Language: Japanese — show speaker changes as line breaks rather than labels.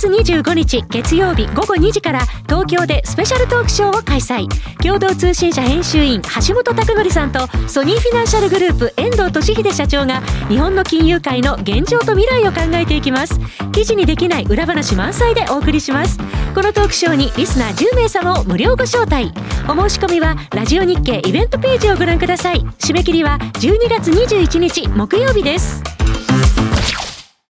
月25日月曜日午後2時から東京でスペシャルトークショーを開催共同通信社編集員橋本拓則さんとソニーフィナンシャルグループ遠藤俊秀社長が日本の金融界の現状と未来を考えていきます記事にできない裏話満載でお送りしますこのトークショーにリスナー10名様を無料ご招待お申し込みはラジオ日経イベントページをご覧ください締め切りは12月21日木曜日です。